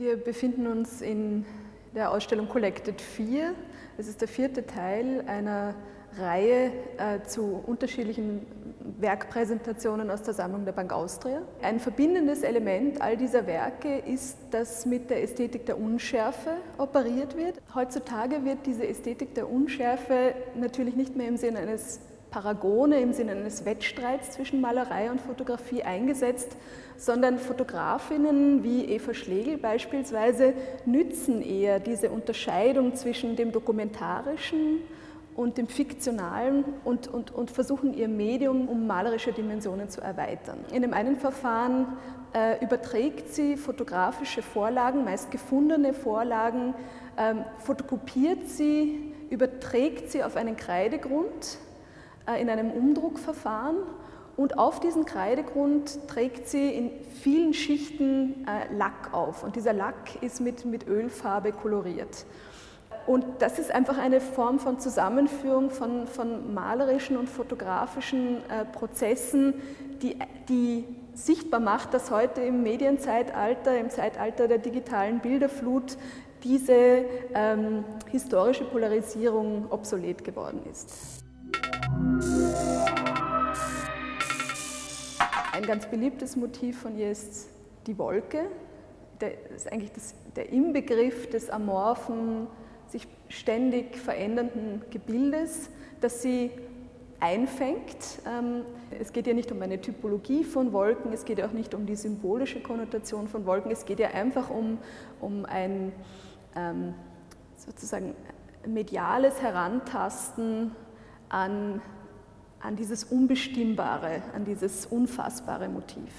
Wir befinden uns in der Ausstellung Collected 4. Es ist der vierte Teil einer Reihe äh, zu unterschiedlichen Werkpräsentationen aus der Sammlung der Bank Austria. Ein verbindendes Element all dieser Werke ist, dass mit der Ästhetik der Unschärfe operiert wird. Heutzutage wird diese Ästhetik der Unschärfe natürlich nicht mehr im Sinne eines Paragone im Sinne eines Wettstreits zwischen Malerei und Fotografie eingesetzt, sondern Fotografinnen wie Eva Schlegel beispielsweise nützen eher diese Unterscheidung zwischen dem Dokumentarischen und dem Fiktionalen und, und, und versuchen ihr Medium um malerische Dimensionen zu erweitern. In dem einen Verfahren äh, überträgt sie fotografische Vorlagen, meist gefundene Vorlagen, ähm, fotokopiert sie, überträgt sie auf einen Kreidegrund in einem Umdruckverfahren und auf diesen Kreidegrund trägt sie in vielen Schichten äh, Lack auf und dieser Lack ist mit, mit Ölfarbe koloriert. Und das ist einfach eine Form von Zusammenführung von, von malerischen und fotografischen äh, Prozessen, die, die sichtbar macht, dass heute im Medienzeitalter, im Zeitalter der digitalen Bilderflut, diese ähm, historische Polarisierung obsolet geworden ist. Ein ganz beliebtes Motiv von ihr ist die Wolke. Das ist eigentlich das, der Inbegriff des amorphen, sich ständig verändernden Gebildes, das sie einfängt. Ähm, es geht ja nicht um eine Typologie von Wolken, es geht ja auch nicht um die symbolische Konnotation von Wolken, es geht ja einfach um, um ein ähm, sozusagen mediales Herantasten an, an dieses Unbestimmbare, an dieses unfassbare Motiv.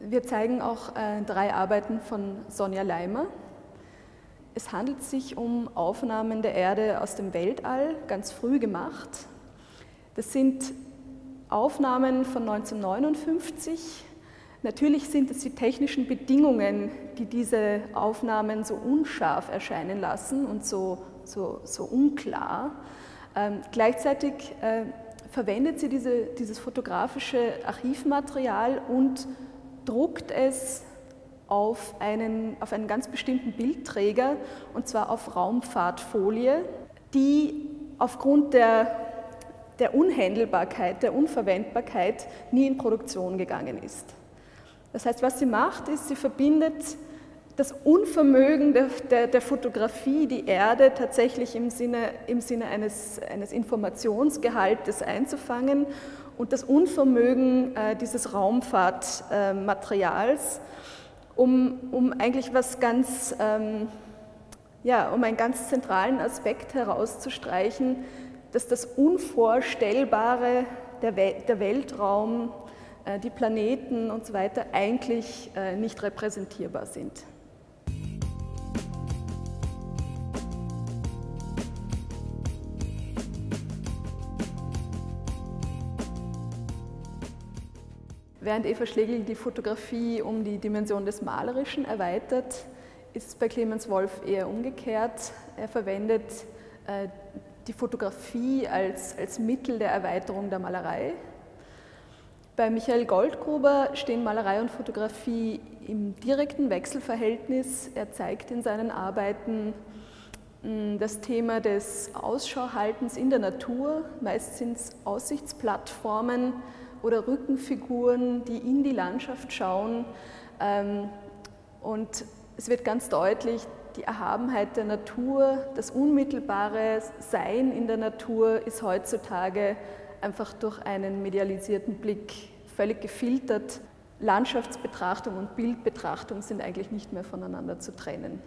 Wir zeigen auch äh, drei Arbeiten von Sonja Leimer. Es handelt sich um Aufnahmen der Erde aus dem Weltall, ganz früh gemacht. Das sind Aufnahmen von 1959. Natürlich sind es die technischen Bedingungen, die diese Aufnahmen so unscharf erscheinen lassen und so, so, so unklar. Ähm, gleichzeitig äh, verwendet sie diese, dieses fotografische Archivmaterial und druckt es auf einen, auf einen ganz bestimmten Bildträger, und zwar auf Raumfahrtfolie, die aufgrund der der Unhändelbarkeit, der Unverwendbarkeit nie in Produktion gegangen ist. Das heißt, was sie macht, ist, sie verbindet das Unvermögen der, der, der Fotografie, die Erde tatsächlich im Sinne, im Sinne eines, eines Informationsgehaltes einzufangen und das Unvermögen äh, dieses Raumfahrtmaterials, äh, um, um eigentlich was ganz, ähm, ja, um einen ganz zentralen Aspekt herauszustreichen, dass das Unvorstellbare, der, der Weltraum, äh, die Planeten und so weiter eigentlich äh, nicht repräsentierbar sind. Während Eva Schlegel die Fotografie um die Dimension des Malerischen erweitert, ist es bei Clemens Wolf eher umgekehrt. Er verwendet äh, die Fotografie als, als Mittel der Erweiterung der Malerei. Bei Michael Goldgruber stehen Malerei und Fotografie im direkten Wechselverhältnis. Er zeigt in seinen Arbeiten hm, das Thema des Ausschauhaltens in der Natur. Meist sind es Aussichtsplattformen oder Rückenfiguren, die in die Landschaft schauen. Ähm, und es wird ganz deutlich, die Erhabenheit der Natur, das unmittelbare Sein in der Natur ist heutzutage einfach durch einen medialisierten Blick völlig gefiltert. Landschaftsbetrachtung und Bildbetrachtung sind eigentlich nicht mehr voneinander zu trennen.